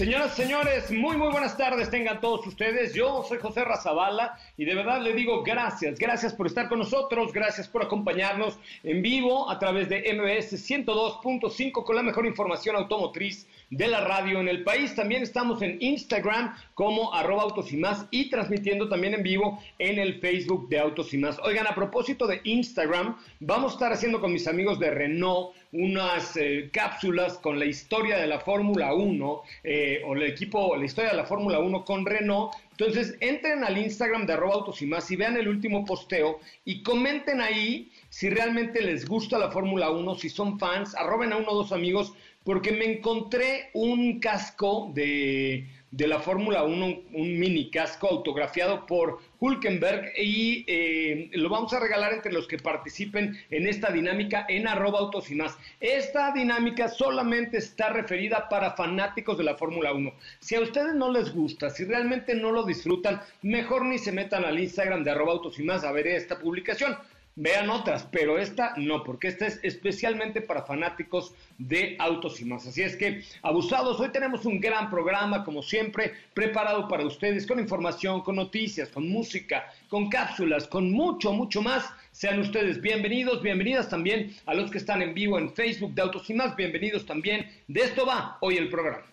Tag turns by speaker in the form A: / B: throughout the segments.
A: Señoras, señores, muy, muy buenas tardes tengan todos ustedes. Yo soy José Razabala y de verdad le digo gracias, gracias por estar con nosotros, gracias por acompañarnos en vivo a través de MBS 102.5 con la mejor información automotriz de la radio en el país. También estamos en Instagram como arroba autos y más y transmitiendo también en vivo en el Facebook de Autos y más. Oigan, a propósito de Instagram, vamos a estar haciendo con mis amigos de Renault unas eh, cápsulas con la historia de la Fórmula 1 eh, o el equipo, la historia de la Fórmula 1 con Renault. Entonces, entren al Instagram de arroba autos y más y vean el último posteo y comenten ahí si realmente les gusta la Fórmula 1, si son fans, arroben a uno o dos amigos porque me encontré un casco de, la Fórmula 1, un, mini casco autografiado por Hulkenberg y eh, lo vamos a regalar entre los que participen en esta dinámica en arroba autos y más. Esta dinámica solamente está referida para fanáticos de la Fórmula 1. Si a ustedes no les gusta, si realmente no lo disfrutan, mejor ni se metan al Instagram de arroba autos y más a ver esta publicación vean otras, pero esta no, porque esta es especialmente para fanáticos de autos y más. Así es que, abusados, hoy tenemos un gran programa, como siempre, preparado para ustedes, con información, con noticias, con música, con cápsulas, con mucho, mucho más. Sean ustedes bienvenidos, bienvenidas también a los que están en vivo en Facebook de Autos y más, bienvenidos también. De esto va hoy el programa.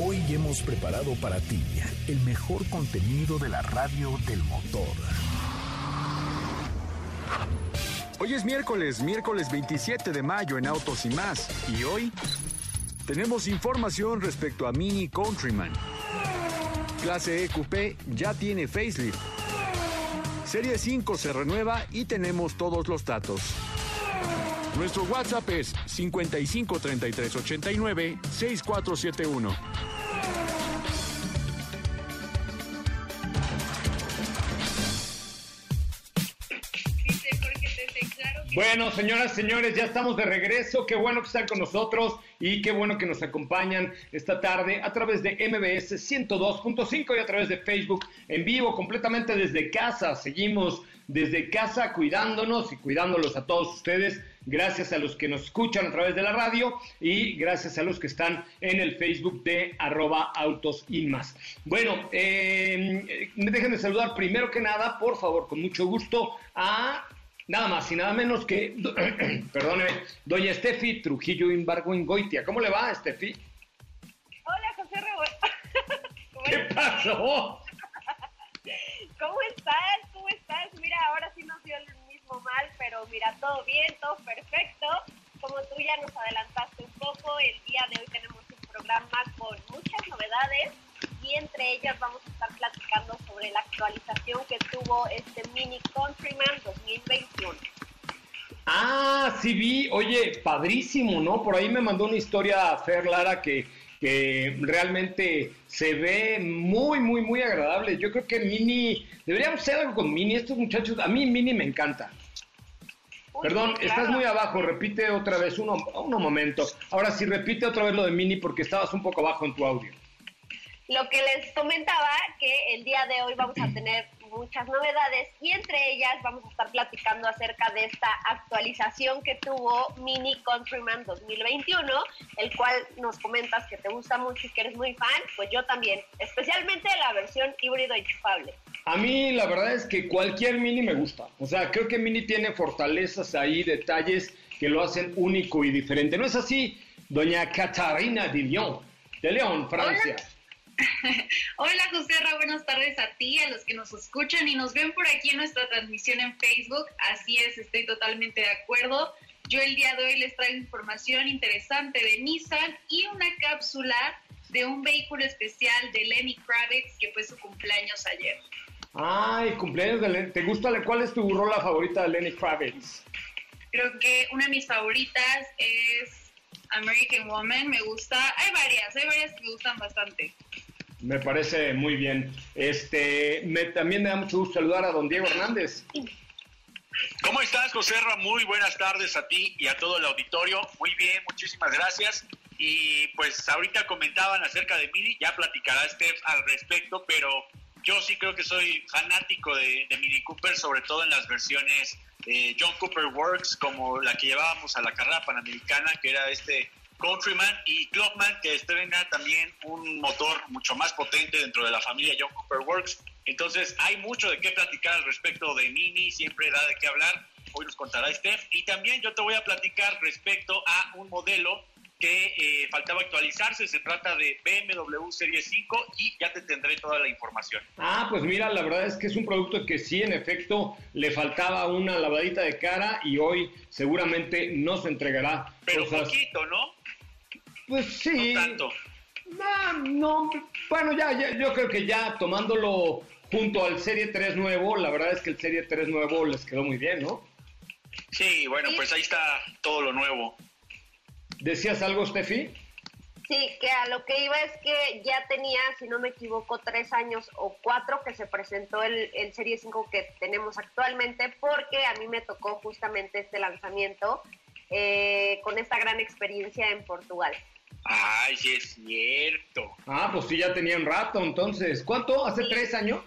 B: Hoy hemos preparado para ti el mejor contenido de la radio del motor.
C: Hoy es miércoles, miércoles 27 de mayo en Autos y más. Y hoy tenemos información respecto a Mini Countryman. Clase EQP ya tiene facelift. Serie 5 se renueva y tenemos todos los datos. Nuestro WhatsApp es 553389 6471.
A: Bueno, señoras, señores, ya estamos de regreso. Qué bueno que están con nosotros y qué bueno que nos acompañan esta tarde a través de MBS 102.5 y a través de Facebook en vivo, completamente desde casa. Seguimos desde casa cuidándonos y cuidándolos a todos ustedes. Gracias a los que nos escuchan a través de la radio y gracias a los que están en el Facebook de arroba autos y más. Bueno, eh, déjenme saludar primero que nada, por favor, con mucho gusto, a nada más y nada menos que, perdone, doña Estefi Trujillo Imbargo Goitia. ¿Cómo le va, Estefi?
D: Hola, José Rebo.
A: ¿Qué pasó?
D: ¿Cómo estás? ¿Cómo estás? Mira, ahora sí nos dio el mismo mal, pero mira, todo bien, todo perfecto. Como tú ya nos adelantaste un poco, el día de hoy tenemos un programa con muchas novedades entre ellas vamos a estar platicando sobre la actualización que tuvo este Mini Countryman 2021.
A: Ah, sí vi, oye, padrísimo, ¿no? Por ahí me mandó una historia Fer Lara que, que realmente se ve muy, muy, muy agradable. Yo creo que Mini, deberíamos hacer algo con Mini, estos muchachos, a mí Mini me encanta. Perdón, estás muy abajo, repite otra vez, uno, uno momento. Ahora sí, repite otra vez lo de Mini porque estabas un poco bajo en tu audio.
D: Lo que les comentaba, que el día de hoy vamos a tener muchas novedades y entre ellas vamos a estar platicando acerca de esta actualización que tuvo Mini Countryman 2021, el cual nos comentas que te gusta mucho y que eres muy fan, pues yo también, especialmente la versión híbrido enchufable.
A: A mí la verdad es que cualquier Mini me gusta, o sea, creo que Mini tiene fortalezas ahí, detalles que lo hacen único y diferente. ¿No es así, doña Catarina de Lyon, de León, Francia?
E: Hola José buenas tardes a ti, a los que nos escuchan y nos ven por aquí en nuestra transmisión en Facebook. Así es, estoy totalmente de acuerdo. Yo el día de hoy les traigo información interesante de Nissan y una cápsula de un vehículo especial de Lenny Kravitz que fue su cumpleaños ayer.
A: Ay, cumpleaños de Lenny. ¿Te gusta? ¿Cuál es tu rola favorita de Lenny Kravitz?
E: Creo que una de mis favoritas es American Woman. Me gusta. Hay varias, hay varias que me gustan bastante.
A: Me parece muy bien. Este, me, también me da mucho gusto saludar a don Diego Hernández.
F: ¿Cómo estás, José Muy buenas tardes a ti y a todo el auditorio. Muy bien, muchísimas gracias. Y pues ahorita comentaban acerca de Mini, ya platicará Steph al respecto, pero yo sí creo que soy fanático de, Mini Cooper, sobre todo en las versiones eh, John Cooper Works, como la que llevábamos a la carrera panamericana, que era este Countryman y Clubman, que estrena también un motor mucho más potente dentro de la familia John Cooper Works. Entonces, hay mucho de qué platicar al respecto de Mini, siempre da de qué hablar. Hoy nos contará Steph. Y también yo te voy a platicar respecto a un modelo que eh, faltaba actualizarse. Se trata de BMW Serie 5 y ya te tendré toda la información.
A: Ah, pues mira, la verdad es que es un producto que sí, en efecto, le faltaba una lavadita de cara y hoy seguramente no se entregará.
F: Pero un poquito, ¿no?
A: Pues sí.
F: No tanto.
A: No, bueno, ya, yo creo que ya tomándolo junto al Serie 3 nuevo, la verdad es que el Serie 3 nuevo les quedó muy bien, ¿no?
F: Sí, bueno, pues ahí está todo lo nuevo.
A: ¿Decías algo, Steffi?
D: Sí, que a lo que iba es que ya tenía, si no me equivoco, tres años o cuatro que se presentó el, el Serie 5 que tenemos actualmente, porque a mí me tocó justamente este lanzamiento eh, con esta gran experiencia en Portugal.
F: Ay, sí es cierto.
A: Ah, pues sí, ya tenía un rato, entonces. ¿Cuánto? ¿Hace tres años?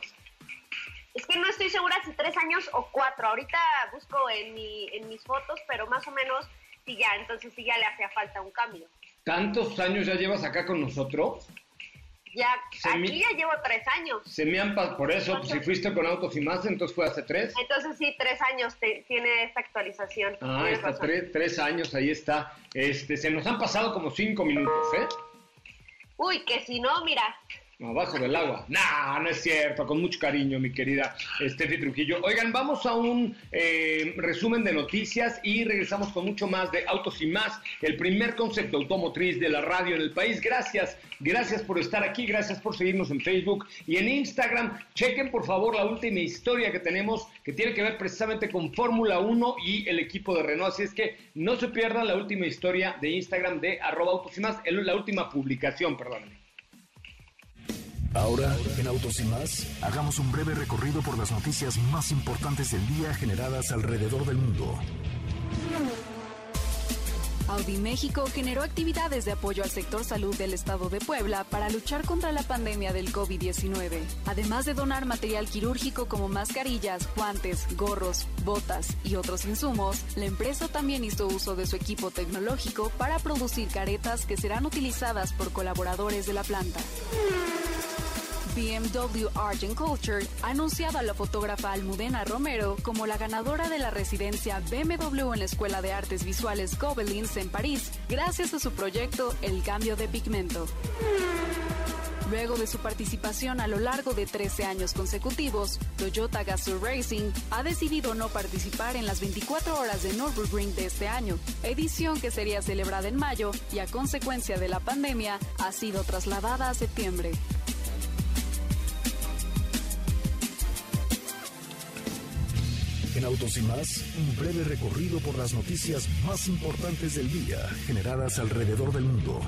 D: Es que no estoy segura si tres años o cuatro. Ahorita busco en, mi, en mis fotos, pero más o menos sí ya, entonces sí ya le hacía falta un cambio.
A: ¿Tantos años ya llevas acá con nosotros?
D: Ya, aquí ya llevo tres años.
A: Se me han por eso, pues, si fuiste con autos y más, entonces fue hace tres.
D: Entonces sí, tres años tiene esta actualización.
A: Ah, está tres, tres, años, ahí está. Este, se nos han pasado como cinco minutos, ¿eh?
D: Uy, que si no, mira,
A: Abajo del agua. No, no es cierto. Con mucho cariño, mi querida Steffi Trujillo. Oigan, vamos a un eh, resumen de noticias y regresamos con mucho más de Autos y Más, el primer concepto automotriz de la radio en el país. Gracias, gracias por estar aquí, gracias por seguirnos en Facebook y en Instagram. Chequen, por favor, la última historia que tenemos que tiene que ver precisamente con Fórmula 1 y el equipo de Renault. Así es que no se pierdan la última historia de Instagram de arroba Autos y Más, la última publicación, perdón.
B: Ahora, en Autos y más, hagamos un breve recorrido por las noticias más importantes del día generadas alrededor del mundo.
G: Audi México generó actividades de apoyo al sector salud del estado de Puebla para luchar contra la pandemia del COVID-19. Además de donar material quirúrgico como mascarillas, guantes, gorros, botas y otros insumos, la empresa también hizo uso de su equipo tecnológico para producir caretas que serán utilizadas por colaboradores de la planta. BMW Art and Culture ha anunciado a la fotógrafa Almudena Romero como la ganadora de la residencia BMW en la Escuela de Artes Visuales Gobelins en París, gracias a su proyecto El Cambio de Pigmento. Luego de su participación a lo largo de 13 años consecutivos, Toyota Gazoo Racing ha decidido no participar en las 24 horas de Nürburgring de este año, edición que sería celebrada en mayo y a consecuencia de la pandemia ha sido trasladada a septiembre.
B: En Autos y más, un breve recorrido por las noticias más importantes del día generadas alrededor del mundo.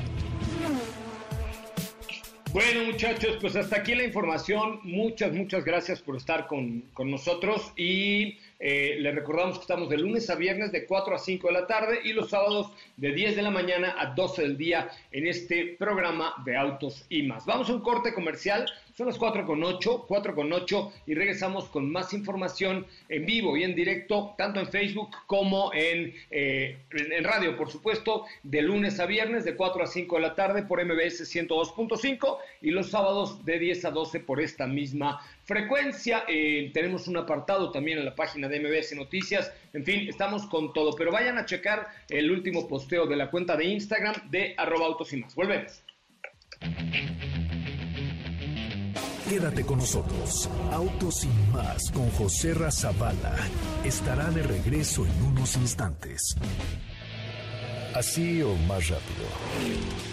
A: Bueno muchachos, pues hasta aquí la información. Muchas, muchas gracias por estar con, con nosotros y Eh, les recordamos que estamos de lunes a viernes de 4 a 5 de la tarde y los sábados de 10 de la mañana a 12 del día en este programa de autos y más. Vamos a un corte comercial. Son las 4 con 8, 4 con 8 y regresamos con más información en vivo y en directo, tanto en Facebook como en, eh, en radio, por supuesto, de lunes a viernes de 4 a 5 de la tarde por MBS 102.5 y los sábados de 10 a 12 por esta misma frecuencia. Eh, tenemos un apartado también en la página de MBS Noticias. En fin, estamos con todo, pero vayan a checar el último posteo de la cuenta de Instagram de arroba autos y más. Volvemos.
B: Quédate con nosotros. Autos y más con José Razabala estará de regreso en unos instantes. Así o más rápido.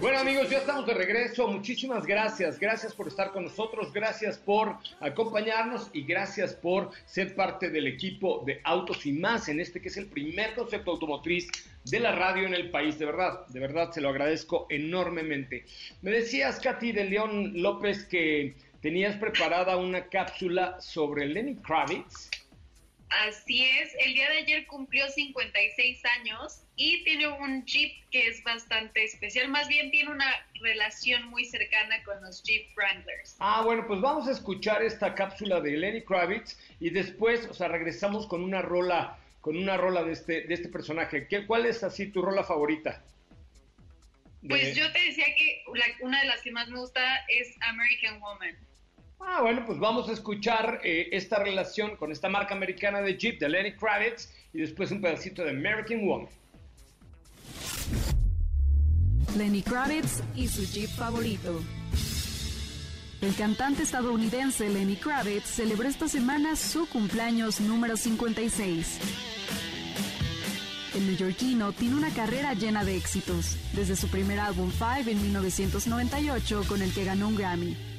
A: Bueno amigos, ya estamos de regreso. Muchísimas gracias. Gracias por estar con nosotros. Gracias por acompañarnos y gracias por ser parte del equipo de Autos y más en este que es el primer concepto automotriz de la radio en el país. De verdad, de verdad se lo agradezco enormemente. Me decías, Katy de León López, que tenías preparada una cápsula sobre Lenny Kravitz.
E: Así es, el día de ayer cumplió 56 años y tiene un Jeep que es bastante especial, más bien tiene una relación muy cercana con los Jeep Wranglers.
A: Ah, bueno, pues vamos a escuchar esta cápsula de Lenny Kravitz y después, o sea, regresamos con una rola, con una rola de este, de este personaje. ¿Qué, ¿Cuál es así tu rola favorita?
E: Pues yo te decía que una de las que más me gusta es American Woman.
A: Ah, bueno, pues vamos a escuchar eh, esta relación con esta marca americana de Jeep de Lenny Kravitz y después un pedacito de American Woman.
G: Lenny Kravitz y su Jeep favorito. El cantante estadounidense Lenny Kravitz celebró esta semana su cumpleaños número 56. El neoyorquino tiene una carrera llena de éxitos, desde su primer álbum Five en 1998 con el que ganó un Grammy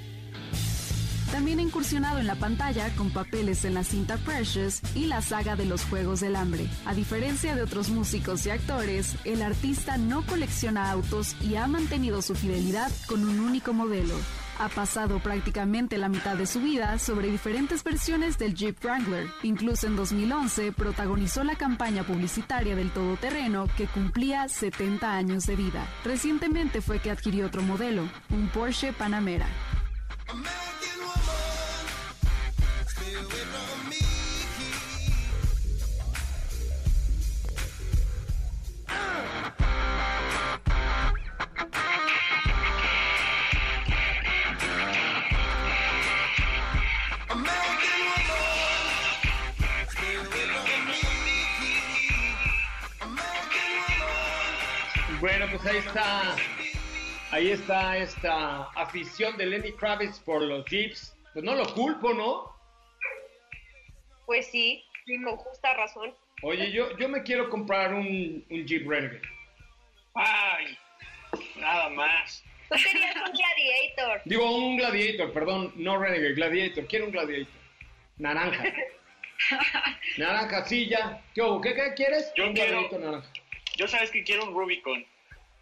G: también ha incursionado en la pantalla con papeles en la cinta Precious y la saga de los Juegos del Hambre. A diferencia de otros músicos y actores, el artista no colecciona autos y ha mantenido su fidelidad con un único modelo. Ha pasado prácticamente la mitad de su vida sobre diferentes versiones del Jeep Wrangler. Incluso en 2011 protagonizó la campaña publicitaria del todoterreno que cumplía 70 años de vida. Recientemente fue que adquirió otro modelo, un Porsche Panamera.
A: Pues ahí está, ahí está esta afición de Lenny Kravitz por los Jeeps. Pues no lo culpo, ¿no?
D: Pues sí, con justa razón.
A: Oye, yo, yo me quiero comprar un, un Jeep Renegade.
F: Ay, nada más.
D: Tú querías un Gladiator.
A: Digo, un Gladiator, perdón, no Renegade, Gladiator. Quiero un Gladiator. Naranja. naranja, sí, ya. ¿Qué, ¿Qué, qué quieres?
F: Yo
A: un
F: quiero-
A: Gladiator naranja.
F: Yo sabes que quiero un Rubicon.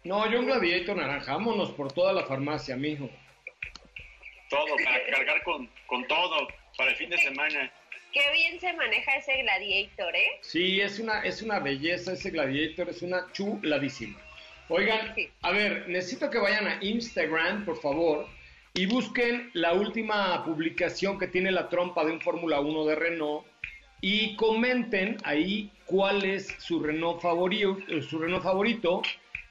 A: No, yo un Gladiator naranja. Vámonos por toda la farmacia, mijo.
F: Todo, para cargar con, con todo, para el fin de semana.
D: Qué bien se maneja ese Gladiator, ¿eh?
A: Sí, es una, es una belleza ese Gladiator, es una chuladísima. Oigan, a ver, necesito que vayan a Instagram, por favor, y busquen la última publicación que tiene la trompa de un Fórmula 1 de Renault y comenten ahí cuál es su Renault favorito, su Renault favorito.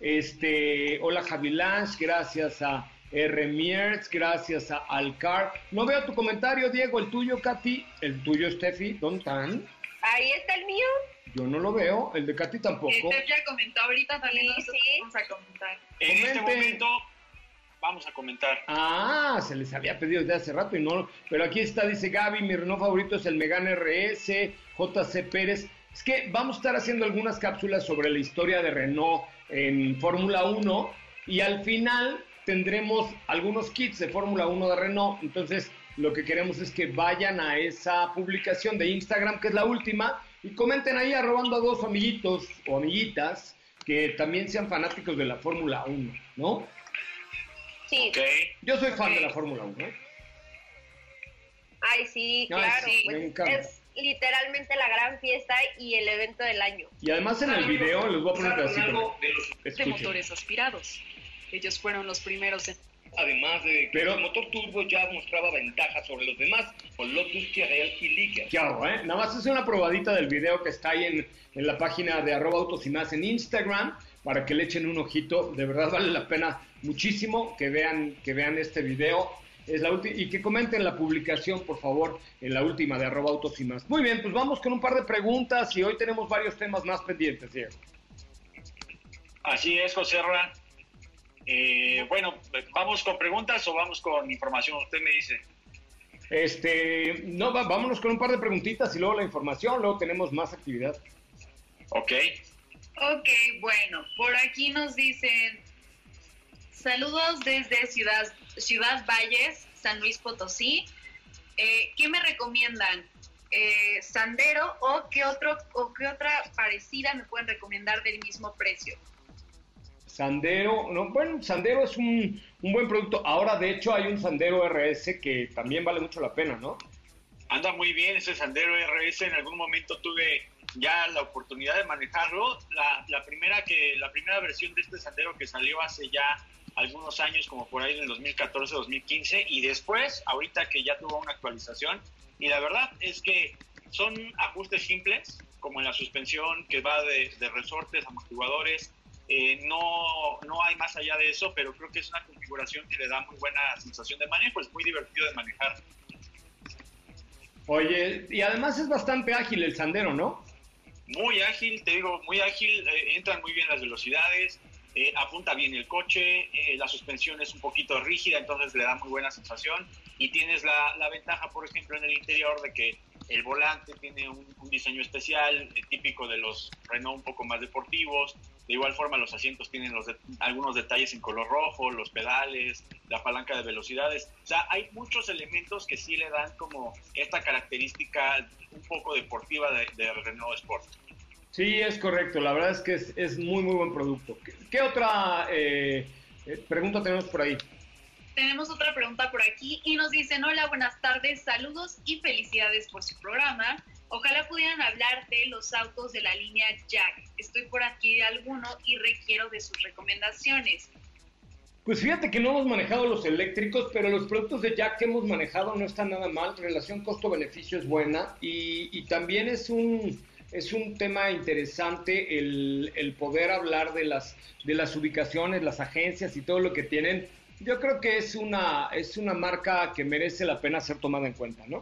A: Este, hola Javi Lange, gracias a R. Mierz, gracias a Alcar. No veo tu comentario, Diego, el tuyo, Katy, el tuyo, Steffi, ¿dónde están?
D: Ahí está el mío.
A: Yo no lo veo, el de Katy tampoco.
E: Steph ya comentó ahorita, también nosotros vamos a comentar.
F: En este momento vamos a comentar.
A: Ah, se les había pedido desde hace rato y no, pero aquí está, dice Gaby, mi Renault favorito es el Megane RS, JC Pérez. Es que vamos a estar haciendo algunas cápsulas sobre la historia de Renault en Fórmula 1 y al final tendremos algunos kits de Fórmula 1 de Renault. Entonces, lo que queremos es que vayan a esa publicación de Instagram, que es la última, y comenten ahí arrobando a dos amiguitos o amiguitas que también sean fanáticos de la Fórmula 1, ¿no?
D: Sí.
A: Yo soy fan de la Fórmula 1. ¿eh?
D: Ay, sí, claro. Es literalmente la gran fiesta y el evento del año.
A: Y además en el video les voy a poner pedacito.
G: De motores aspirados. Ellos fueron los primeros en
H: Además de que el motor turbo ya mostraba ventajas sobre los demás, con Lotus, y Liga.
A: Claro, ¿eh? Nada más es una probadita del video que está ahí en, en la página de arroba autos y más en Instagram para que le echen un ojito. De verdad vale la pena muchísimo que vean, que vean este video. Es la y que comenten la publicación, por favor, en la última de arroba autos y más. Muy bien, pues vamos con un par de preguntas y hoy tenemos varios temas más pendientes, Diego.
F: Así es, José Ra. Eh, bueno, ¿vamos con preguntas o vamos con información? Usted me dice.
A: Este, no, vámonos con un par de preguntitas y luego la información, luego tenemos más actividad.
F: Ok.
E: Ok, bueno, por aquí nos dicen saludos desde Ciudad, Ciudad Valles, San Luis Potosí. Eh, ¿Qué me recomiendan? Eh, ¿Sandero o qué, otro, o qué otra parecida me pueden recomendar del mismo precio?
A: Sandero, no, bueno, Sandero es un, buen producto. Ahora, de hecho, hay un Sandero RS que también vale mucho la pena, ¿no?
F: Anda muy bien ese Sandero RS. En algún momento tuve ya la oportunidad de manejarlo. La, la, primera que la primera versión de este Sandero que salió hace ya algunos años, como por ahí en el 2014, 2015, y después, ahorita que ya tuvo una actualización. Y la verdad es que son ajustes simples, como en la suspensión que va de, de resortes, amortiguadores, eh, no, no hay más allá de eso, pero creo que es una configuración que le da muy buena sensación de manejo, es muy divertido de manejar.
A: Oye, y además es bastante ágil el sandero, ¿no?
F: Muy ágil, te digo, muy ágil, eh, entran muy bien las velocidades, eh, apunta bien el coche, la suspensión es un poquito rígida, entonces le da muy buena sensación y tienes la, ventaja, por ejemplo, en el interior de que el volante tiene un, diseño especial, típico de los Renault un poco más deportivos, de igual forma, los asientos tienen algunos detalles en color rojo, los pedales, la palanca de velocidades. O sea, hay muchos elementos que sí le dan como esta característica un poco deportiva de, Renault Sport.
A: Sí, es correcto. La verdad es que es, muy, muy buen producto. ¿Qué, otra eh, eh, pregunta tenemos por ahí?
E: Tenemos otra pregunta por aquí y nos dicen, hola, buenas tardes, saludos y felicidades por su programa. Ojalá pudieran hablar de los autos de la línea Jack. Estoy por aquí de alguno y requiero de sus recomendaciones.
A: Pues fíjate que no hemos manejado los eléctricos, pero los productos de Jack que hemos manejado no están nada mal. Relación costo-beneficio es buena y, también es un, es un tema interesante el, el, poder hablar de las, de las ubicaciones, las agencias y todo lo que tienen. Yo creo que es una, es una marca que merece la pena ser tomada en cuenta, ¿no?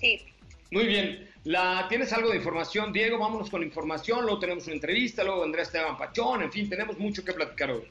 D: Sí,
A: muy bien. La, ¿Tienes algo de información, Diego? Vámonos con la información, luego tenemos una entrevista, luego vendrá Esteban Pachón, en fin, tenemos mucho que platicar hoy.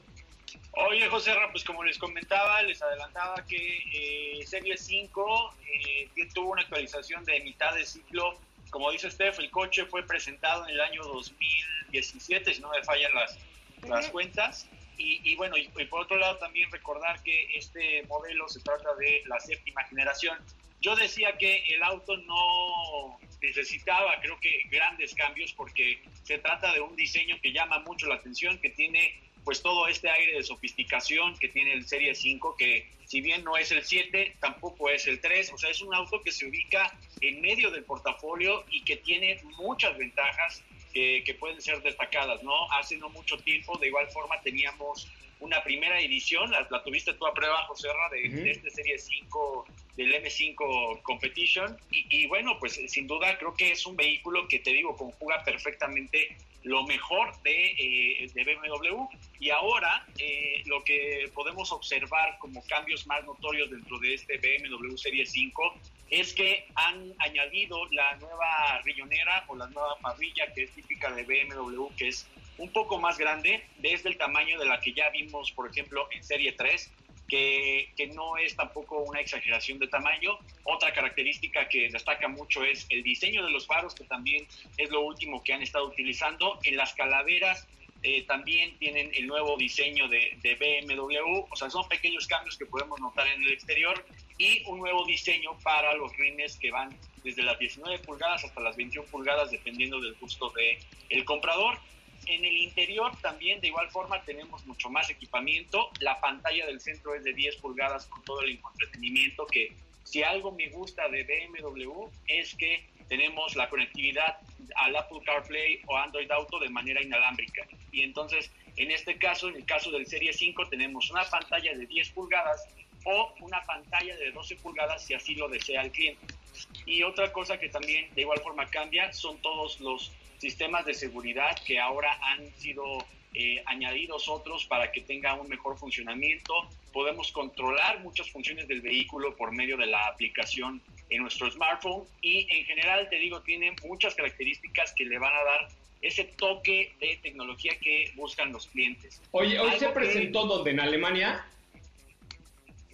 F: Oye, José Ra, pues como les comentaba, les adelantaba que eh, Serie 5 eh, tuvo una actualización de mitad de ciclo. Como dice Steph, el coche fue presentado en el año 2017, si no me fallan las, las cuentas. Y, bueno, y, por otro lado también recordar que este modelo se trata de la séptima generación yo decía que el auto no necesitaba, creo que, grandes cambios porque se trata de un diseño que llama mucho la atención, que tiene pues todo este aire de sofisticación que tiene el Serie 5, que si bien no es el 7, tampoco es el 3, o sea, es un auto que se ubica en medio del portafolio y que tiene muchas ventajas que, que pueden ser destacadas, ¿no? Hace no mucho tiempo, de igual forma, teníamos una primera edición, la, tuviste tú a prueba, José de, de este Serie 5 del M5 Competition. Y, bueno, pues sin duda creo que es un vehículo que te digo, conjuga perfectamente lo mejor de, eh, BMW. Y ahora eh, lo que podemos observar como cambios más notorios dentro de este BMW Serie 5 es que han añadido la nueva riñonera o la nueva parrilla que es típica de BMW, que es un poco más grande, desde el tamaño de la que ya vimos, por ejemplo, en Serie 3, que, que, no es tampoco una exageración de tamaño. Otra característica que destaca mucho es el diseño de los faros, que también es lo último que han estado utilizando. En las calaveras eh, también tienen el nuevo diseño de, de, BMW, o sea, son pequeños cambios que podemos notar en el exterior y un nuevo diseño para los rines que van desde las 19 pulgadas hasta las 21 pulgadas, dependiendo del gusto del el comprador. En el interior también de igual forma tenemos mucho más equipamiento. La pantalla del centro es de 10 pulgadas con todo el entretenimiento que si algo me gusta de BMW es que tenemos la conectividad al Apple CarPlay o Android Auto de manera inalámbrica. Y entonces, en este caso, en el caso del Serie 5, tenemos una pantalla de 10 pulgadas o una pantalla de 12 pulgadas si así lo desea el cliente. Y otra cosa que también de igual forma cambia son todos los sistemas de seguridad que ahora han sido eh, añadidos otros para que tenga un mejor funcionamiento. Podemos controlar muchas funciones del vehículo por medio de la aplicación en nuestro smartphone y en general, te digo, tiene muchas características que le van a dar ese toque de tecnología que buscan los clientes.
A: Oye, hoy se presentó donde en Alemania.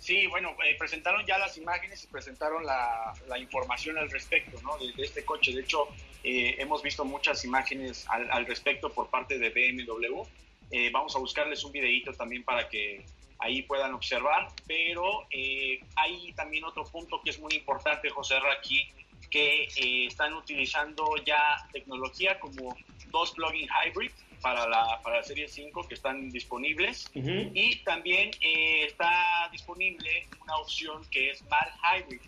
F: Sí, bueno, eh, presentaron ya las imágenes y presentaron la, información al respecto ¿no? de, este coche. De hecho, eh, hemos visto muchas imágenes al, respecto por parte de BMW. Eh, vamos a buscarles un videito también para que ahí puedan observar. Pero hay también otro punto que es muy importante, José aquí, que están utilizando ya tecnología como dos plug-in hybrid para la, para la serie 5 que están disponibles y también eh, está disponible una opción que es mal hybrid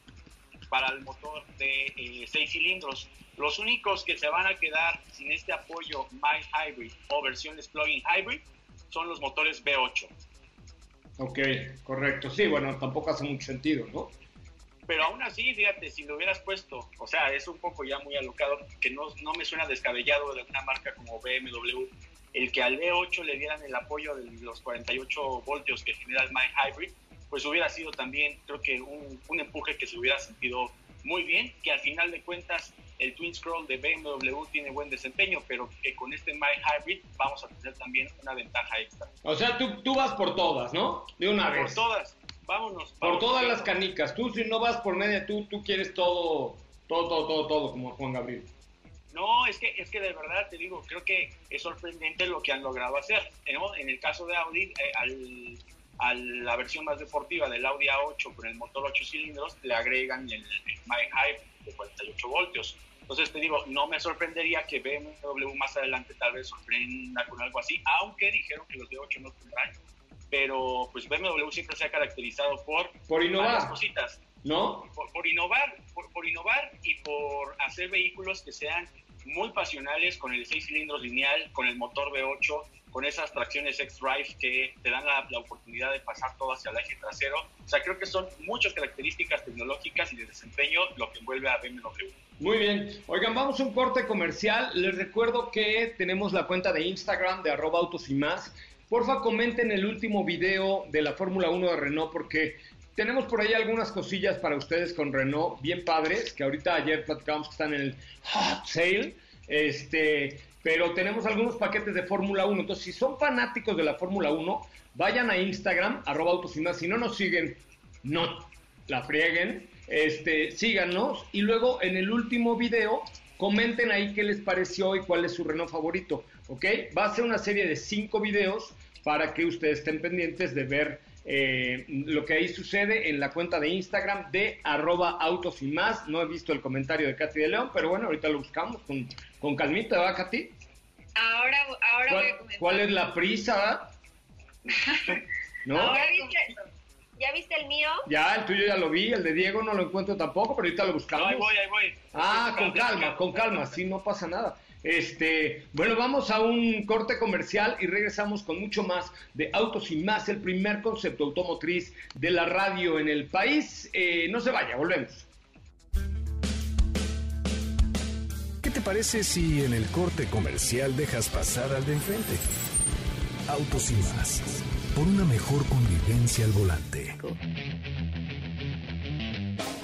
F: para el motor de eh, seis cilindros. Los únicos que se van a quedar sin este apoyo mild hybrid o versiones plug-in hybrid son los motores V8.
A: Ok, correcto. Sí, bueno, tampoco hace mucho sentido, ¿no?
F: Pero aún así, fíjate, si lo hubieras puesto, o sea, es un poco ya muy alocado, que no, no me suena descabellado de una marca como BMW, el que al V8 le dieran el apoyo de los 48 voltios que genera el My Hybrid, pues hubiera sido también, creo que un, un empuje que se hubiera sentido muy bien, que al final de cuentas el Twin Scroll de BMW tiene buen desempeño, pero que con este My Hybrid vamos a tener también una ventaja extra.
A: O sea, tú, tú vas por todas, ¿no? De una vez.
F: Por todas vámonos.
A: Por todas las canicas. Tú si no vas por media, tú, tú quieres todo, todo, todo, todo, todo, como Juan Gabriel.
F: No, es que, es que de verdad te digo, creo que es sorprendente lo que han logrado hacer. En el caso de Audi, eh, al, a la versión más deportiva del Audi A8 con el motor 8 cilindros, le agregan el, el My de 48 voltios. Entonces te digo, no me sorprendería que BMW más adelante tal vez sorprenda con algo así, aunque dijeron que los de 8 no tendrán pero pues BMW siempre se ha caracterizado por,
A: por innovar.
F: cositas.
A: ¿No?
F: Por, innovar, por, innovar y por hacer vehículos que sean muy pasionales con el 6 cilindros lineal, con el motor V8, con esas tracciones X-Drive que te dan la, la, oportunidad de pasar todo hacia el eje trasero. O sea, creo que son muchas características tecnológicas y de desempeño lo que envuelve a BMW.
A: Muy bien. Oigan, vamos a un corte comercial. Les recuerdo que tenemos la cuenta de Instagram de arroba autos y más Porfa, comenten el último video de la Fórmula 1 de Renault porque tenemos por ahí algunas cosillas para ustedes con Renault bien padres, que ahorita ayer platicamos que están en el hot sale. Este, pero tenemos algunos paquetes de Fórmula 1. Entonces, si son fanáticos de la Fórmula 1, vayan a Instagram, arroba autos y más. Si no nos siguen, no la frieguen. Este, síganos. Y luego en el último video, comenten ahí qué les pareció y cuál es su Renault favorito. ¿Ok? Va a ser una serie de cinco videos para que ustedes estén pendientes de ver eh, lo que ahí sucede en la cuenta de Instagram de arroba autos y más. No he visto el comentario de Katy de León, pero bueno, ahorita lo buscamos con, con calmita, ¿verdad, Katy?
E: Ahora, ahora
A: ¿Cuál,
E: voy a comentar.
A: ¿Cuál es la prisa? ¿No?
D: ¿Ya viste, ¿Ya viste el mío?
A: Ya, el tuyo ya lo vi, el de Diego no lo encuentro tampoco, pero ahorita lo buscamos.
F: Ahí voy, ahí voy.
A: Ah, con calma, con calma, sí, no pasa nada. Este, bueno, vamos a un corte comercial y regresamos con mucho más de Autos y Más, el primer concepto automotriz de la radio en el país. Eh, no se vaya, volvemos.
B: ¿Qué te parece si en el corte comercial dejas pasar al de enfrente? Autos y Más, por una mejor convivencia al volante.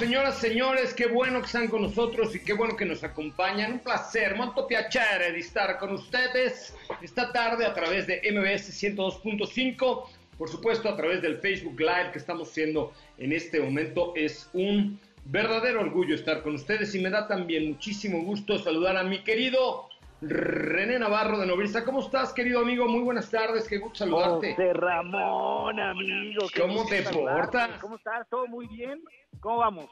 A: Señoras, señores, qué bueno que están con nosotros y qué bueno que nos acompañan. Un placer, molto piacere de estar con ustedes esta tarde a través de MBS 102.5, por supuesto a través del Facebook Live que estamos haciendo en este momento. Es un verdadero orgullo estar con ustedes y me da también muchísimo gusto saludar a mi querido René Navarro de Nobrista. ¿Cómo estás, querido amigo? Muy buenas tardes, qué gusto saludarte.
I: José Ramón, amigo. qué
A: ¿Cómo te
I: saludarte.
A: portas?
I: ¿Cómo estás? ¿Todo muy bien? ¿Cómo vamos?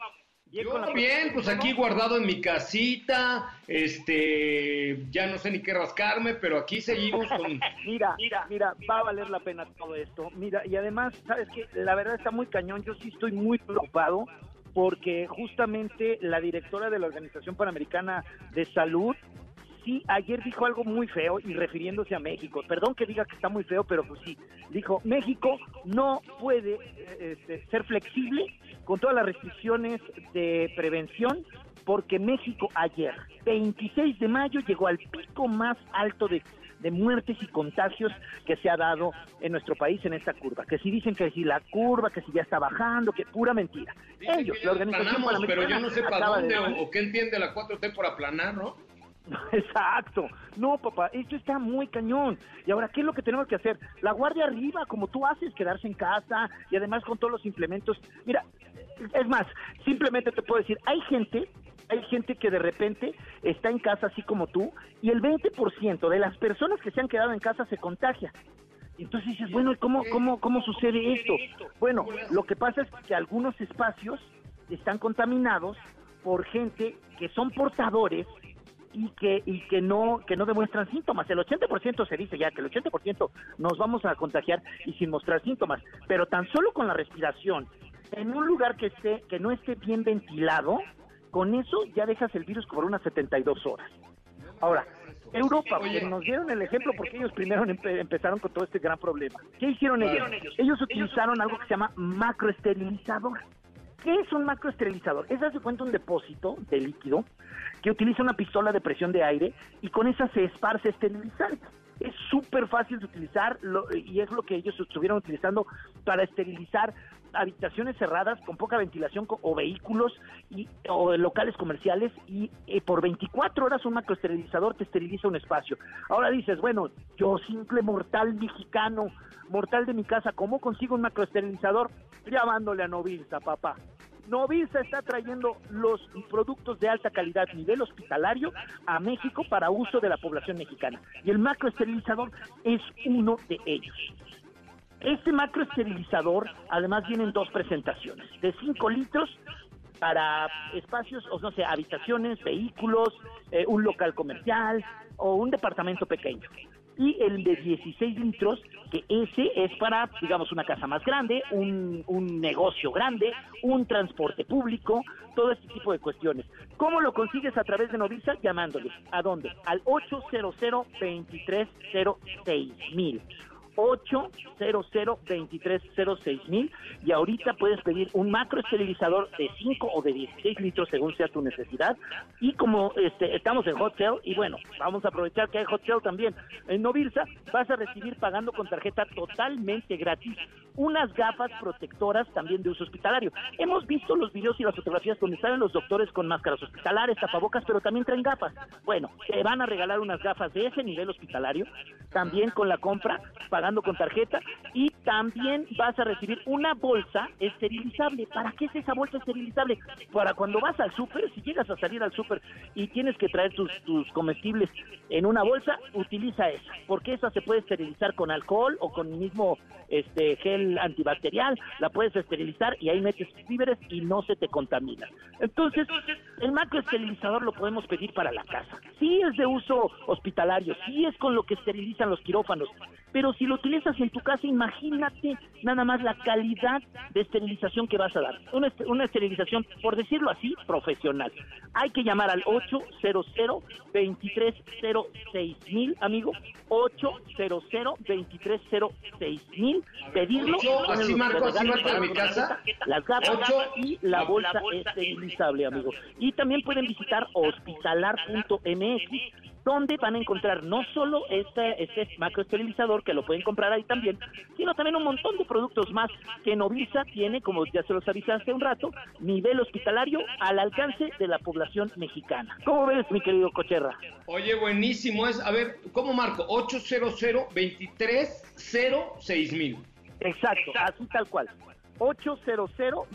A: Yo
I: la
A: bien, pues aquí guardado en mi casita, este, ya no sé ni qué rascarme, pero aquí seguimos con...
I: Mira, mira, mira, va a valer la pena todo esto. Mira, y además, ¿sabes qué? La verdad está muy cañón. Yo sí estoy muy preocupado porque justamente la directora de la Organización Panamericana de Salud sí ayer dijo algo muy feo y refiriéndose a México. Perdón que diga que está muy feo, pero pues sí. Dijo, México no puede eh, este, ser flexible con todas las restricciones de prevención porque México ayer, 26 de mayo, llegó al pico más alto de, de muertes y contagios que se ha dado en nuestro país en esta curva. Que si dicen que si la curva, que si ya está bajando, que pura mentira.
A: Dicen
I: Ellos,
A: que
I: la Organización
A: pero yo no sé para
I: de
A: dónde o, o qué entiende la 4T por aplanar, ¿no?
I: Exacto. No, papá, esto está muy cañón. Y ahora, ¿qué es lo que tenemos que hacer? La guardia arriba, como tú haces, quedarse en casa y además con todos los implementos. Mira, es más, simplemente te puedo decir, hay gente, hay gente que de repente está en casa así como tú y el 20% de las personas que se han quedado en casa se contagia. Entonces dices, bueno, ¿y ¿cómo, cómo, cómo sucede esto? Bueno, lo que pasa es que algunos espacios están contaminados por gente que son portadores y que y que no que no demuestran síntomas. El 80% se dice ya que el 80% nos vamos a contagiar y sin mostrar síntomas, pero tan solo con la respiración en un lugar que esté que no esté bien ventilado, con eso ya dejas el virus por unas 72 horas. Ahora, Europa, nos dieron el ejemplo porque ellos primero empe- empezaron con todo este gran problema. ¿Qué hicieron ellos? Ellos utilizaron algo que se llama macroesterilizador. ¿Qué es un macroesterilizador? Es, hace cuenta, un depósito de líquido que utiliza una pistola de presión de aire y con esa se esparce esterilizante. Es súper fácil de utilizar lo- y es lo que ellos estuvieron utilizando para esterilizar habitaciones cerradas con poca ventilación o vehículos y, o locales comerciales y eh, por 24 horas un macroesterilizador te esteriliza un espacio. Ahora dices, bueno, yo simple mortal mexicano, mortal de mi casa, ¿cómo consigo un macroesterilizador? Llamándole a Novilsa, papá. Novilsa está trayendo los productos de alta calidad nivel hospitalario a México para uso de la población mexicana. Y el macroesterilizador es uno de ellos. Este macroesterilizador además viene en dos presentaciones, de 5 litros para espacios, o no sé, habitaciones, vehículos, eh, un local comercial o un departamento pequeño. Y el de 16 litros, que ese es para, digamos, una casa más grande, un, un negocio grande, un transporte público, todo este tipo de cuestiones. ¿Cómo lo consigues a través de Novisa? Llamándoles. ¿A dónde? Al 800 2306 mil. 800 mil. Y ahorita puedes pedir un macroesterilizador de 5 o de 16 litros según sea tu necesidad. Y como este estamos en Hot Sale y bueno, vamos a aprovechar que hay Hot Sale también. En Novirsa, vas a recibir pagando con tarjeta totalmente gratis unas gafas protectoras también de uso hospitalario. Hemos visto los videos y las fotografías donde salen los doctores con máscaras hospitalares, tapabocas, pero también traen gafas. Bueno, te van a regalar unas gafas de ese nivel hospitalario, también con la compra pagando con tarjeta y también vas a recibir una bolsa esterilizable. ¿Para qué es esa bolsa esterilizable? Para cuando vas al súper, si llegas a salir al súper y tienes que traer tus, comestibles en una bolsa, utiliza esa, porque esa se puede esterilizar con alcohol o con el mismo este gel antibacterial, la puedes esterilizar y ahí metes víveres y no se te contamina. Entonces, el macroesterilizador lo podemos pedir para la casa. Sí es de uso hospitalario, sí es con lo que esterilizan los quirófanos, pero si lo utilizas en tu casa, imagínate nada más la calidad de esterilización que vas a dar. Una, una esterilización, por decirlo así, profesional. Hay que llamar al 800 2306 mil, amigo. 800 2306 mil. Pedirlo. Ponen
A: así marco, así marco de
I: para
A: mi casa.
I: Las gafas y la bolsa esterilizable, amigo. Y también pueden visitar hospitalar.mx donde van a encontrar no solo este, este macroesterilizador, que lo pueden comprar ahí también, sino también un montón de productos más que Novilsa tiene, como ya se los avisé hace un rato, nivel hospitalario al alcance de la población mexicana. ¿Cómo ves, mi querido Cocherra?
A: Oye, buenísimo es. A ver, ¿cómo marco? 800 2306 mil.
I: Exacto, así tal cual. 800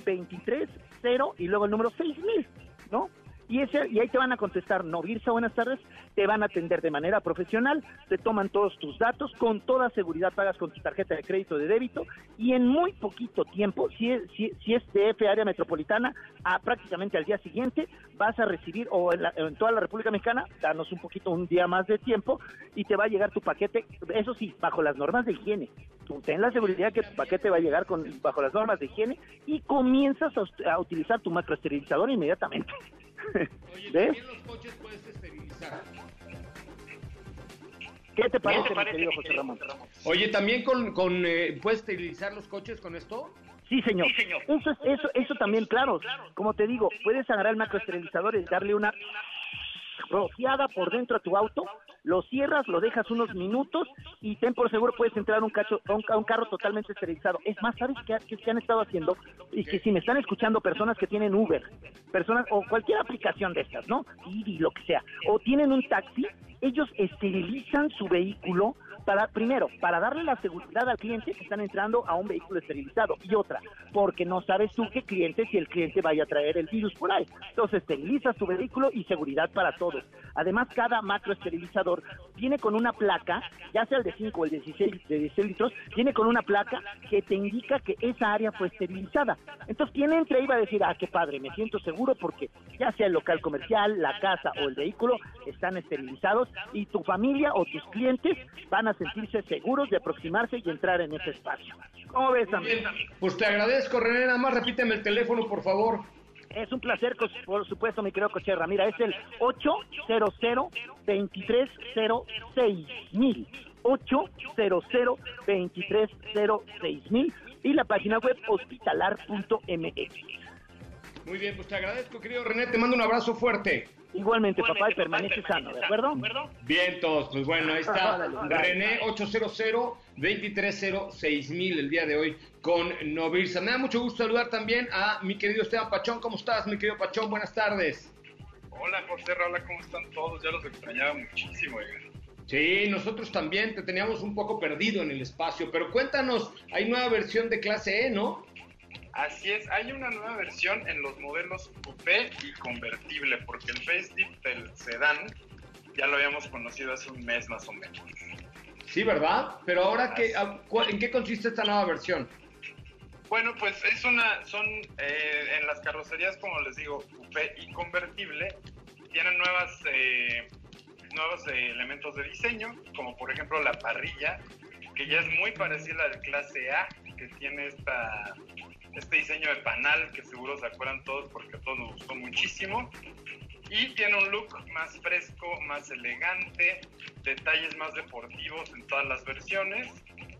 I: 23 0 y luego el número 6000, ¿no? Y, ese, y ahí te van a contestar, no, Virsa, buenas tardes, te van a atender de manera profesional, te toman todos tus datos, con toda seguridad pagas con tu tarjeta de crédito de débito y en muy poquito tiempo, si es, si, si es DF área metropolitana, a prácticamente al día siguiente vas a recibir, o en, la- en toda la República Mexicana, danos un poquito, un día más de tiempo y te va a llegar tu paquete, eso sí, bajo las normas de higiene. Tú ten la seguridad que tu paquete va a llegar con, bajo las normas de higiene y comienzas a, a utilizar tu macroesterilizador inmediatamente.
A: Oye,
I: ¿Ves?
A: también los coches puedes esterilizar.
I: ¿Qué te parece, mi querido José Ramón?
A: Oye, también con, con eh, puedes esterilizar los coches con esto.
I: Sí, señor. Eso, es, eso, eso también, claro. Como te digo, puedes agarrar el macroesterilizador y darle una rociada por dentro a tu auto, lo cierras, lo dejas unos minutos y ten por seguro puedes entrar a un, cacho, a un, a un carro totalmente esterilizado. Es más, ¿sabes qué, qué, qué han estado haciendo? Y que si me están escuchando personas que tienen Uber, personas o cualquier aplicación de estas, ¿no? Didi, lo que sea, o tienen un taxi, ellos esterilizan su vehículo para, primero, para darle la seguridad al cliente que están entrando a un vehículo esterilizado y otra, porque no sabes tú qué cliente, si el cliente vaya a traer el virus por ahí. Entonces, esterilizas tu vehículo y seguridad para todos. Además, cada macroesterilizador viene con una placa, ya sea el de 5 o el de 16, de 16 litros, viene con una placa que te indica que esa área fue esterilizada. Entonces, quien entre va a decir, ah, qué padre, me siento seguro porque ya sea el local comercial, la casa o el vehículo están esterilizados y tu familia o tus clientes van a sentirse seguros de aproximarse y entrar en ese espacio. ¿Cómo ves, amigo?
A: Pues te agradezco, René. Nada más repíteme el teléfono, por favor.
I: Es un placer, por supuesto, mi querido Cocherra. Mira, es el 800 2306 mil. 800 2306 mil. Y la página web hospitalar.mx.
A: Muy bien, pues te agradezco, querido René. Te mando un abrazo fuerte.
I: Igualmente, papá, y permanece sano, ¿de acuerdo?
A: Bien, todos. Pues bueno, ahí está. René 800-2306 mil el día de hoy con Novirsa. Me da mucho gusto saludar también a mi querido Esteban Pachón. ¿Cómo estás, mi querido Pachón? Buenas tardes.
J: Hola José, hola, ¿cómo están todos? Ya los extrañaba muchísimo.
A: Sí, nosotros también te teníamos un poco perdido en el espacio, pero cuéntanos, hay nueva versión de clase E, ¿no?
J: Así es, hay una nueva versión en los modelos coupé y convertible, porque el facelift del sedán ya lo habíamos conocido hace un mes más o menos.
A: Sí, ¿verdad? Pero ahora, qué, a- cuál- ¿en qué consiste esta nueva versión?
J: Bueno, pues es una, son eh, en las carrocerías, como les digo, coupé y convertible, tienen nuevas, eh, nuevos eh, elementos de diseño, como por ejemplo la parrilla, que ya es muy parecida al clase A, que tiene esta, este diseño de panal, que seguro se acuerdan todos porque a todos nos gustó muchísimo. Y tiene un look más fresco, más elegante, detalles más deportivos en todas las versiones.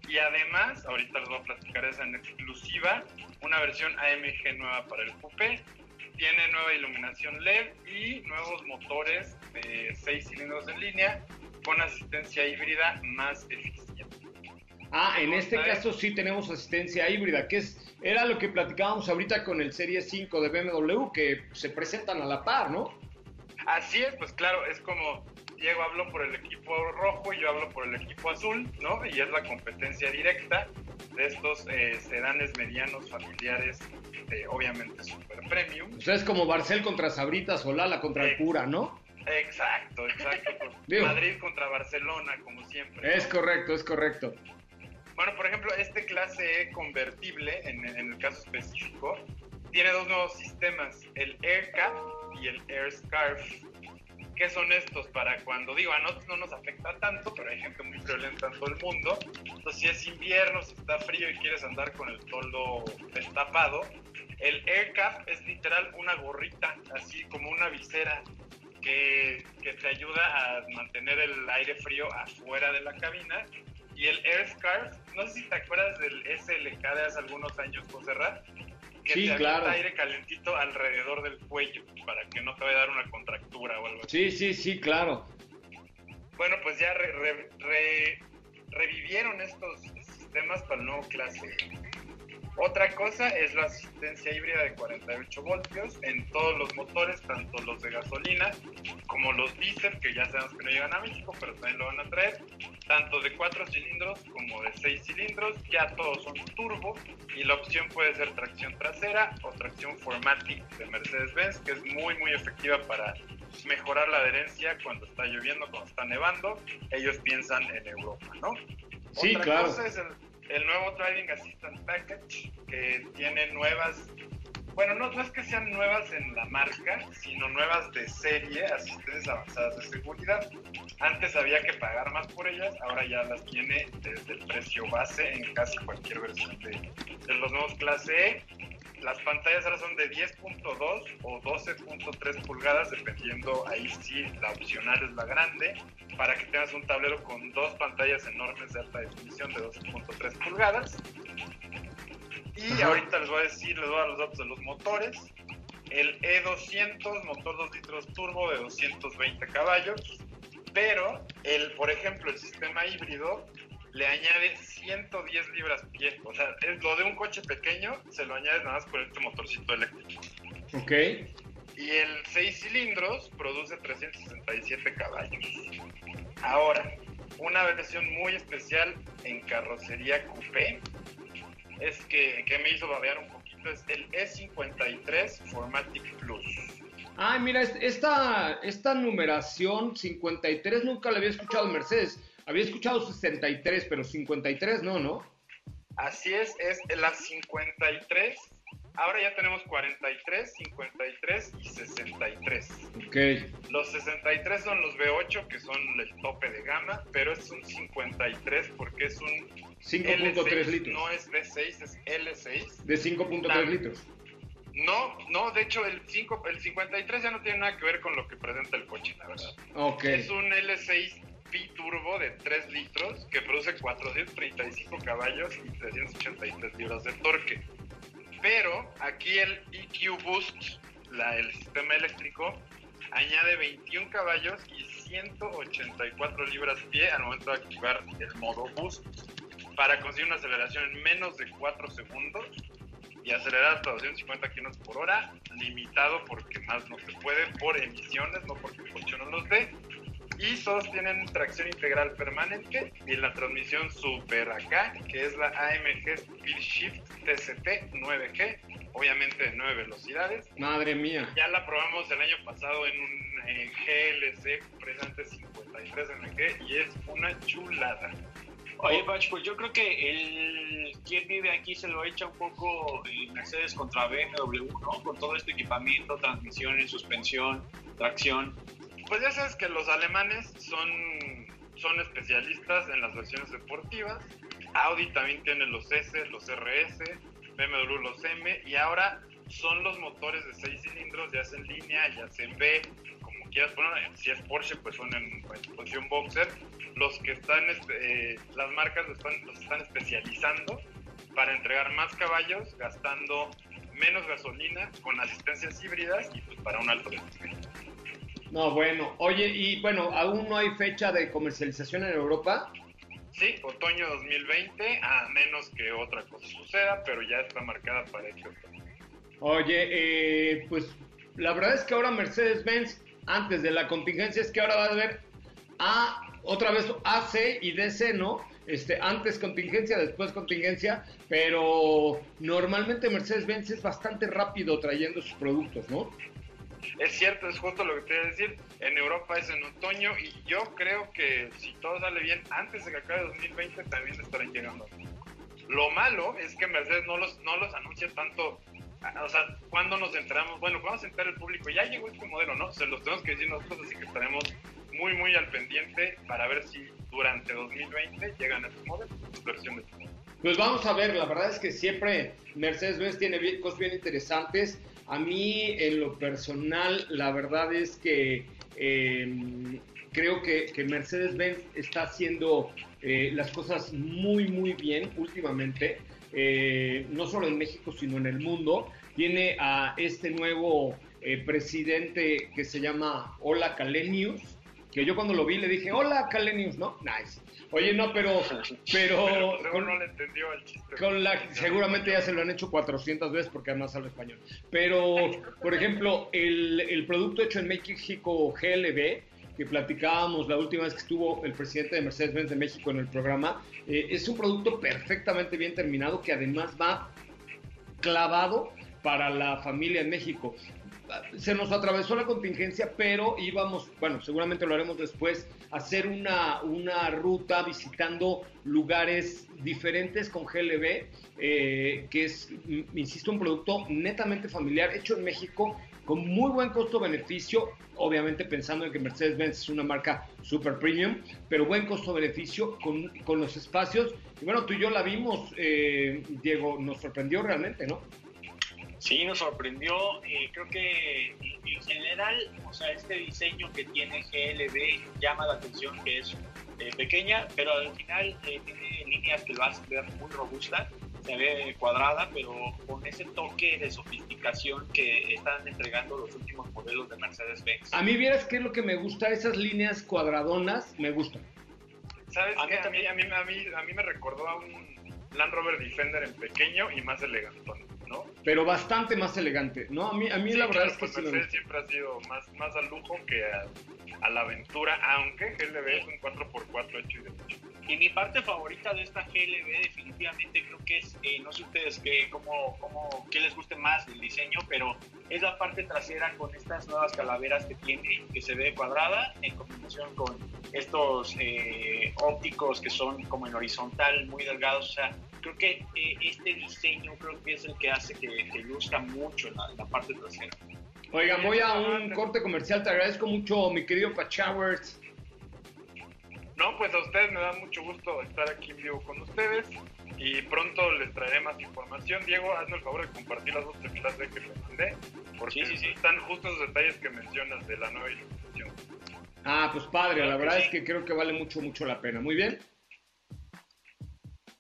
J: Y además, ahorita les voy a platicar esa en exclusiva, una versión AMG nueva para el coupé. Tiene nueva iluminación LED y nuevos motores de 6 cilindros en línea con asistencia híbrida más eficiente.
A: Ah, en este caso sí tenemos asistencia híbrida, que es era lo que platicábamos ahorita con el Serie 5 de BMW, que se presentan a la par, ¿no?
J: Así es, pues claro, es como Diego habló por el equipo rojo y yo hablo por el equipo azul, ¿no? Y es la competencia directa de estos eh, sedanes medianos familiares, eh, obviamente super premium.
A: O sea, es como Barcel contra Sabritas o Lala contra el Pura, ¿no?
J: Exacto, exacto. Madrid contra Barcelona, como siempre.
A: Es correcto, es correcto.
J: Bueno, por ejemplo, este clase E convertible, en, en el caso específico, tiene dos nuevos sistemas, el AirCap y el AirScarf. ¿Qué son estos? Para cuando digo, a nosotros no nos afecta tanto, pero hay gente muy violenta en todo el mundo. Entonces, si es invierno, si está frío y quieres andar con el toldo destapado, el AirCap es literal una gorrita, así como una visera que, que, te ayuda a mantener el aire frío afuera de la cabina. Y el Air Scarf, no sé si te acuerdas del SLK de hace algunos años, Ra, que
A: sí,
J: te
A: claro.
J: aire calentito alrededor del cuello para que no te vaya a dar una contractura o algo
A: Sí,
J: así.
A: sí, sí, claro.
J: Bueno, pues ya re, re, re, revivieron estos sistemas para el nuevo clase. Otra cosa es la asistencia híbrida de 48 voltios en todos los motores, tanto los de gasolina como los diésel, que ya sabemos que no llegan a México, pero también lo van a traer, tanto de 4 cilindros como de 6 cilindros, ya todos son turbo y la opción puede ser tracción trasera o tracción Formatic de Mercedes-Benz, que es muy muy efectiva para mejorar la adherencia cuando está lloviendo, cuando está nevando. Ellos piensan en Europa, ¿no?
A: Sí,
J: Otra
A: claro.
J: cosa es el, el nuevo Driving Assistant Package, que tiene nuevas, bueno, no, no es que sean nuevas en la marca, sino nuevas de serie, asistentes avanzadas de seguridad. Antes había que pagar más por ellas, ahora ya las tiene desde el precio base en casi cualquier versión de, de los nuevos clase E. Las pantallas ahora son de 10.2 o 12.3 pulgadas, dependiendo ahí sí la opcional es la grande, para que tengas un tablero con dos pantallas enormes de alta definición de 12.3 pulgadas. Y
A: Ajá.
J: ahorita les voy a decir, les voy a dar los datos de los motores. El E200, motor 2 litros turbo de 220 caballos, pero el, por ejemplo, el sistema híbrido le añade 110 libras pie. O sea, es lo de un coche pequeño, se lo añades nada más con este motorcito eléctrico.
A: Ok.
J: Y el 6 cilindros produce 367 caballos. Ahora, una versión muy especial en carrocería coupé es que, que me hizo babear un poquito, es el E53 Formatic Plus.
A: Ay, mira, es- esta, esta numeración 53 nunca la había escuchado Mercedes. Había escuchado 63, pero 53 no, ¿no?
J: Así es, es la 53. Ahora ya tenemos 43, 53 y 63.
A: Ok.
J: Los 63 son los V8, que son el tope de gama, pero es un 53 porque es un
A: 5.3
J: L6,
A: litros.
J: No es V6, es L6.
A: De 5.3
J: La-
A: litros.
J: No, no, de hecho el, 5, el 53 ya no tiene nada que ver con lo que presenta el coche, la verdad.
A: Ok.
J: Es un L6 biturbo de 3 litros que produce 435 caballos y 383 libras de torque. Pero aquí el EQ Boost, la, el sistema eléctrico, añade 21 caballos y 184 libras pie al momento de activar el modo Boost para conseguir una aceleración en menos de 4 segundos y acelerar hasta 250 kilómetros por hora, limitado porque más no se puede por emisiones, no porque el coche no los dé. Y todos tienen tracción integral permanente y la transmisión super acá, que es la AMG Speed Shift TCT 9G, obviamente de 9 velocidades.
A: Madre mía.
J: Ya la probamos el año pasado en un eh, GLC presente 53MG y es una chulada.
K: Oye, Bach, pues yo creo que el quien vive aquí se lo echa un poco Mercedes contra BMW, ¿no? Con todo este equipamiento, transmisión, suspensión, tracción.
J: Pues ya sabes que los alemanes son, son especialistas en las versiones deportivas. Audi también tiene los S, los RS, BMW los M y ahora son los motores de 6 cilindros, ya sea línea, ya sea en B, como quieras poner. Si es Porsche, pues son en, posición boxer. Los que están, este, eh, las marcas los están, especializando para entregar más caballos, gastando menos gasolina, con asistencias híbridas y pues para un alto rendimiento.
A: No, bueno. Oye, y bueno, aún no hay fecha de comercialización en Europa.
J: Sí, otoño 2020, a menos que otra cosa suceda, pero ya está marcada para este otoño.
A: Oye, eh, pues la verdad es que ahora Mercedes-Benz, antes de la contingencia, es que ahora va a haber A, otra vez AC y DC, ¿no? Este, antes contingencia, después contingencia, pero normalmente Mercedes-Benz es bastante rápido trayendo sus productos, ¿no?
J: Es cierto, es justo lo que te iba a decir. En Europa es en otoño y yo creo que si todo sale bien, antes de que acabe 2020 también estarán llegando. Lo malo es que Mercedes no los, no los anuncia tanto. O sea, cuando nos enteramos, bueno, vamos a entrar el público, ya llegó este modelo, ¿no? Se los tenemos que decir nosotros, así que estaremos muy, muy al pendiente para ver si durante 2020 llegan a este modelo, versión de
A: Pues vamos a ver, la verdad es que siempre Mercedes-Benz tiene cosas bien interesantes. A mí, en lo personal, la verdad es que eh, creo que, Mercedes-Benz está haciendo eh, las cosas muy, muy bien últimamente, eh, no solo en México, sino en el mundo. Tiene a este nuevo presidente que se llama Ola Kalenius, que yo cuando lo vi le dije, hola Kalenius, ¿no? Nice. Oye, no, pero... Pero,
J: con, no le entendió el chiste.
A: Con la, seguramente ya se lo han hecho 400 veces porque además habla español. Pero, por ejemplo, el, el producto hecho en México GLB, que platicábamos la última vez que estuvo el presidente de Mercedes-Benz de México en el programa, eh, es un producto perfectamente bien terminado que además va clavado para la familia en México se nos atravesó la contingencia, pero íbamos, bueno, seguramente lo haremos después, hacer una, una ruta visitando lugares diferentes con GLB, eh, que es, insisto, un producto netamente familiar, hecho en México, con muy buen costo-beneficio, obviamente pensando en que Mercedes-Benz es una marca super premium, pero buen costo-beneficio con, con, los espacios. Y bueno, tú y yo la vimos, eh, Diego, nos sorprendió realmente, ¿no?
K: Sí, nos sorprendió. Eh, creo que en general, o sea, este diseño que tiene GLB llama la atención que es eh, pequeña, pero al final eh, tiene líneas que lo hacen ver muy robusta. Se ve cuadrada, pero con ese toque de sofisticación que están entregando los últimos modelos de Mercedes-Benz.
A: A mí, vieras qué es lo que me gusta, esas líneas cuadradonas me gustan.
J: ¿Sabes qué? A mí, a, mí, a, mí, a mí me recordó a un Land Rover Defender en pequeño y más elegante.
A: Pero bastante más elegante, ¿no? A mí, a mí la verdad es que
J: pues Mercedes siempre ha sido más, más al lujo que a, la aventura, aunque GLB es un 4x4 hecho y derecho.
K: Y mi parte favorita de esta GLB definitivamente creo que es, eh, no sé ustedes qué, cómo, cómo, qué les guste más del diseño, pero es la parte trasera con estas nuevas calaveras que tiene, que se ve cuadrada en combinación con estos eh, ópticos que son como en horizontal, muy delgados. O sea, creo que eh, este diseño creo que es el que hace que, que luzca mucho la, parte trasera.
A: Oigan, voy a un corte comercial. Te agradezco mucho, mi querido Pachowers.
J: No, pues a ustedes me da mucho gusto estar aquí en vivo con ustedes y pronto les traeré más información. Diego, hazme el favor de compartir las dos templates que te mandé, porque sí, sí, están justo los detalles que mencionas de la nueva iluminación.
A: Ah, pues padre, la verdad es que creo que vale mucho, mucho la pena. Muy bien.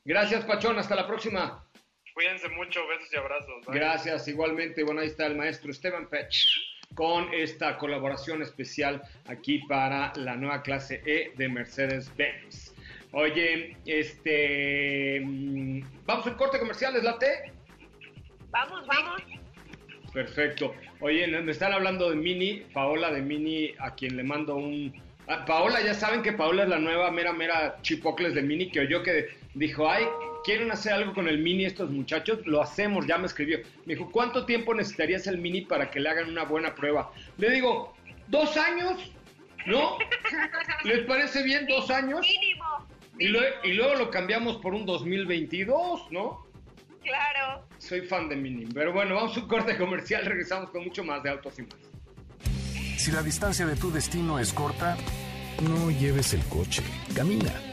A: Gracias, Pachón. Hasta la próxima.
J: Cuídense mucho. Besos y abrazos.
A: Gracias, igualmente. Bueno, ahí está el maestro Esteban Pech con esta colaboración especial aquí para la nueva clase E de Mercedes-Benz. Oye, este. Mm, ¿Vamos al corte comercial? ¿Es la T?
D: Vamos, vamos.
A: Perfecto. Oye, me están hablando de Mini, Paola de Mini, a quien le mando un. Ah, Paola, ya saben que Paola es la nueva mera, mera chipocles de Mini que oyó que dijo, ay, quieren hacer algo con el Mini estos muchachos, lo hacemos, ya me escribió. Me dijo, ¿cuánto tiempo necesitarías el Mini para que le hagan una buena prueba? Le digo, ¿dos años? ¿No? ¿Les parece bien dos años?
D: Mínimo.
A: Y, y luego lo cambiamos por un 2022, ¿no?
D: Claro.
A: Soy fan de Mini. Pero bueno, vamos a un corte comercial, regresamos con mucho más de Autos y Más.
B: Si la distancia de tu destino es corta, no lleves el coche, camina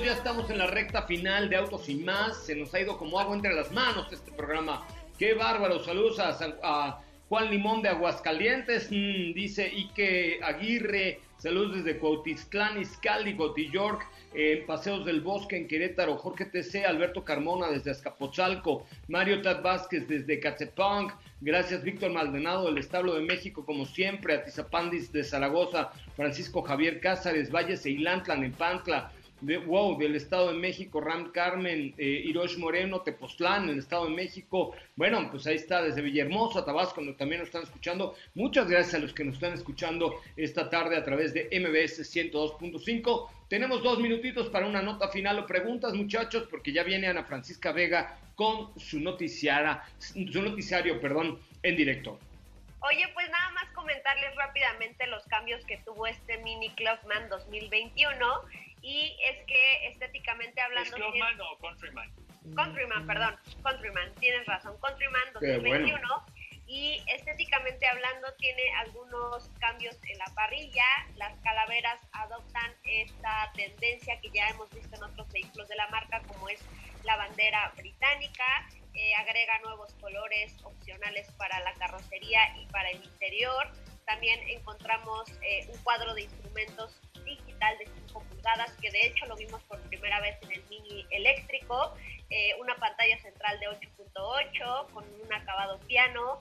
A: Ya estamos en la recta final de Autos y Más. Se nos ha ido como agua entre las manos este programa. Qué bárbaro. Saludos a, Juan Limón de Aguascalientes. Mm, dice Ike Aguirre. Saludos desde Cuautitlán, Izcalli, York, eh, Paseos del Bosque en Querétaro, Jorge TC, Alberto Carmona desde Azcapotzalco, Mario Tad Vázquez desde Catepunk, gracias Víctor Maldonado del Establo de México, como siempre, Atizapandis de Zaragoza, Francisco Javier Cázares, Valles e Ilantlan en Pantla, de, wow, del Estado de México, Ram Carmen, eh, Hirosh Moreno, Tepoztlán, el Estado de México. Bueno, pues ahí está, desde Villahermosa, Tabasco, donde también nos están escuchando. Muchas gracias a los que nos están escuchando esta tarde a través de MBS 102.5. Tenemos dos minutitos para una nota final o preguntas, muchachos, porque ya viene Ana Francisca Vega con su, noticiara, su noticiario perdón, en directo.
D: Oye, pues nada más comentarles rápidamente los cambios que tuvo este Mini Clubman 2021 y es que estéticamente hablando... ¿Es
K: Clubman o Countryman?
D: Countryman, perdón, Countryman, tienes razón, Countryman 2021 y estéticamente hablando tiene algunos cambios en la parrilla, las calaveras adoptan esta tendencia que ya hemos visto en otros vehículos de la marca como es la bandera británica, eh, agrega nuevos colores opcionales para la carrocería y para el interior. También encontramos eh, un cuadro de instrumentos de 5 pulgadas, que de hecho lo vimos por primera vez en el mini eléctrico, eh, una pantalla central de 8.8 con un acabado piano.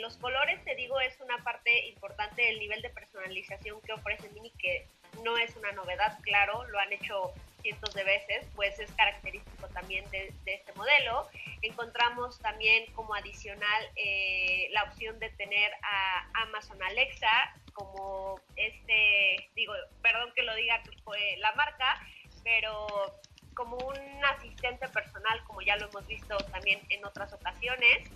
D: los colores, te digo, es una parte importante del nivel de personalización que ofrece Mini, que no es una novedad, claro, lo han hecho cientos de veces, pues es característico también de, este modelo. Encontramos también como adicional eh, la opción de tener a Amazon Alexa como este, digo, perdón que lo diga la marca, pero como un asistente personal, como ya lo hemos visto también en otras ocasiones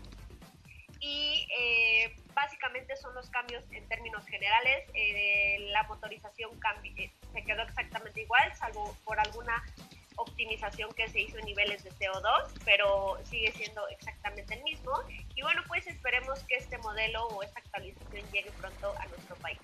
D: y eh, básicamente son los cambios en términos generales. Eh, la motorización eh, se quedó exactamente igual, salvo por alguna optimización que se hizo en niveles de CO2, pero sigue siendo exactamente el mismo. Y bueno, pues esperemos que este modelo o esta actualización llegue pronto a nuestro país.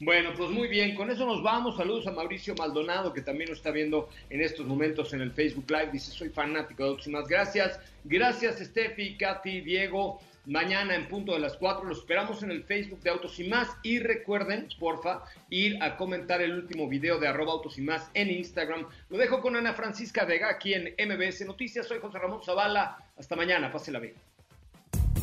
A: Bueno, pues muy bien, con eso nos vamos. Saludos a Mauricio Maldonado, que también nos está viendo en estos momentos en el Facebook Live. Dice, soy fanático de Autos Gracias. Gracias, Steffi, Katy, Diego. Mañana en punto de las 4 los esperamos en el Facebook de Autos y Más. Y recuerden, porfa, ir a comentar el último video de arroba Autos y Más en Instagram. Lo dejo con Ana Francisca Vega aquí en MBS Noticias. Soy José Ramón Zavala. Hasta mañana. Pásela bien.